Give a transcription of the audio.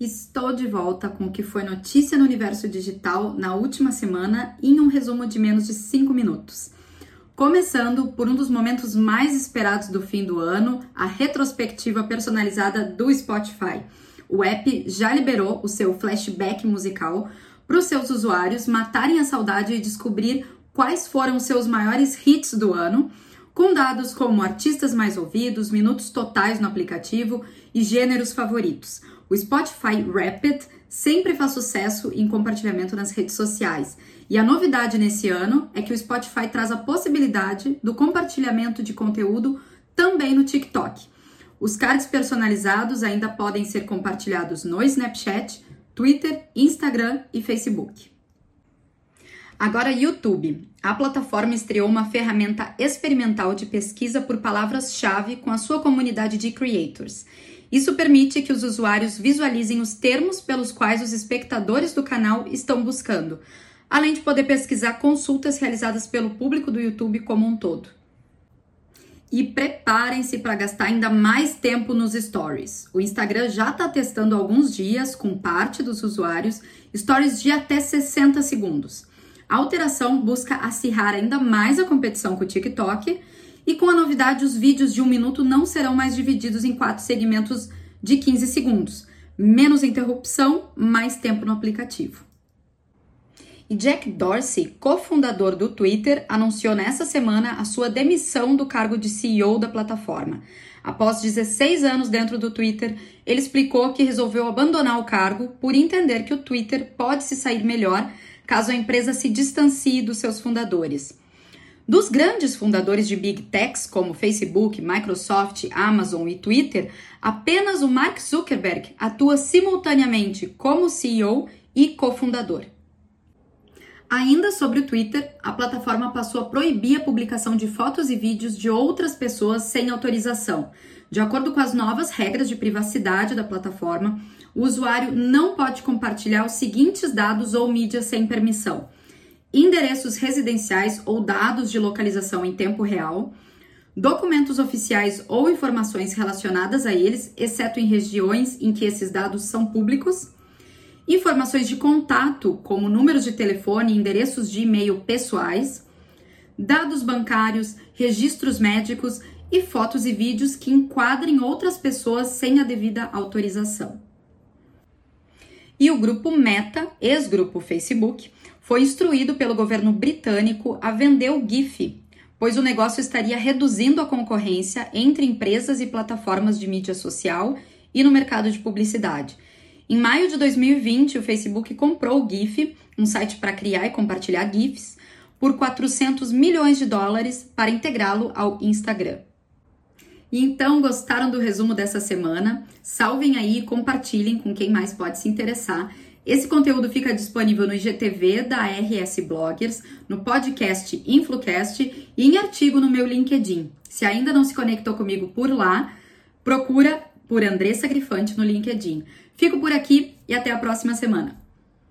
Estou de volta com o que foi notícia no universo digital na última semana em um resumo de menos de 5 minutos. Começando por um dos momentos mais esperados do fim do ano, a retrospectiva personalizada do Spotify. O app já liberou o seu flashback musical para os seus usuários matarem a saudade e descobrir quais foram seus maiores hits do ano, com dados como artistas mais ouvidos, minutos totais no aplicativo e gêneros favoritos. O Spotify Rapid sempre faz sucesso em compartilhamento nas redes sociais. E a novidade nesse ano é que o Spotify traz a possibilidade do compartilhamento de conteúdo também no TikTok. Os cards personalizados ainda podem ser compartilhados no Snapchat, Twitter, Instagram e Facebook. Agora, YouTube. A plataforma estreou uma ferramenta experimental de pesquisa por palavras-chave com a sua comunidade de creators. Isso permite que os usuários visualizem os termos pelos quais os espectadores do canal estão buscando, além de poder pesquisar consultas realizadas pelo público do YouTube como um todo. E preparem-se para gastar ainda mais tempo nos stories. O Instagram já está testando alguns dias, com parte dos usuários, stories de até 60 segundos. A alteração busca acirrar ainda mais a competição com o TikTok e com a novidade, os vídeos de um minuto não serão mais divididos em quatro segmentos de 15 segundos. Menos interrupção, mais tempo no aplicativo. E Jack Dorsey, cofundador do Twitter, anunciou nessa semana a sua demissão do cargo de CEO da plataforma. Após 16 anos dentro do Twitter, ele explicou que resolveu abandonar o cargo por entender que o Twitter pode se sair melhor caso a empresa se distancie dos seus fundadores. Dos grandes fundadores de Big Techs como Facebook, Microsoft, Amazon e Twitter, apenas o Mark Zuckerberg atua simultaneamente como CEO e cofundador. Ainda sobre o Twitter, a plataforma passou a proibir a publicação de fotos e vídeos de outras pessoas sem autorização. De acordo com as novas regras de privacidade da plataforma, o usuário não pode compartilhar os seguintes dados ou mídias sem permissão: endereços residenciais ou dados de localização em tempo real, documentos oficiais ou informações relacionadas a eles, exceto em regiões em que esses dados são públicos, informações de contato, como números de telefone e endereços de e-mail pessoais, dados bancários, registros médicos e fotos e vídeos que enquadrem outras pessoas sem a devida autorização. E o grupo Meta, ex-grupo Facebook, foi instruído pelo governo britânico a vender o GIF, pois o negócio estaria reduzindo a concorrência entre empresas e plataformas de mídia social e no mercado de publicidade. Em maio de 2020, o Facebook comprou o GIF, um site para criar e compartilhar GIFs, por 400 milhões de dólares para integrá-lo ao Instagram. E então, gostaram do resumo dessa semana? Salvem aí e compartilhem com quem mais pode se interessar. Esse conteúdo fica disponível no IGTV da RS Bloggers, no podcast Influcast e em artigo no meu LinkedIn. Se ainda não se conectou comigo por lá, procura por Andressa Grifante no LinkedIn. Fico por aqui e até a próxima semana.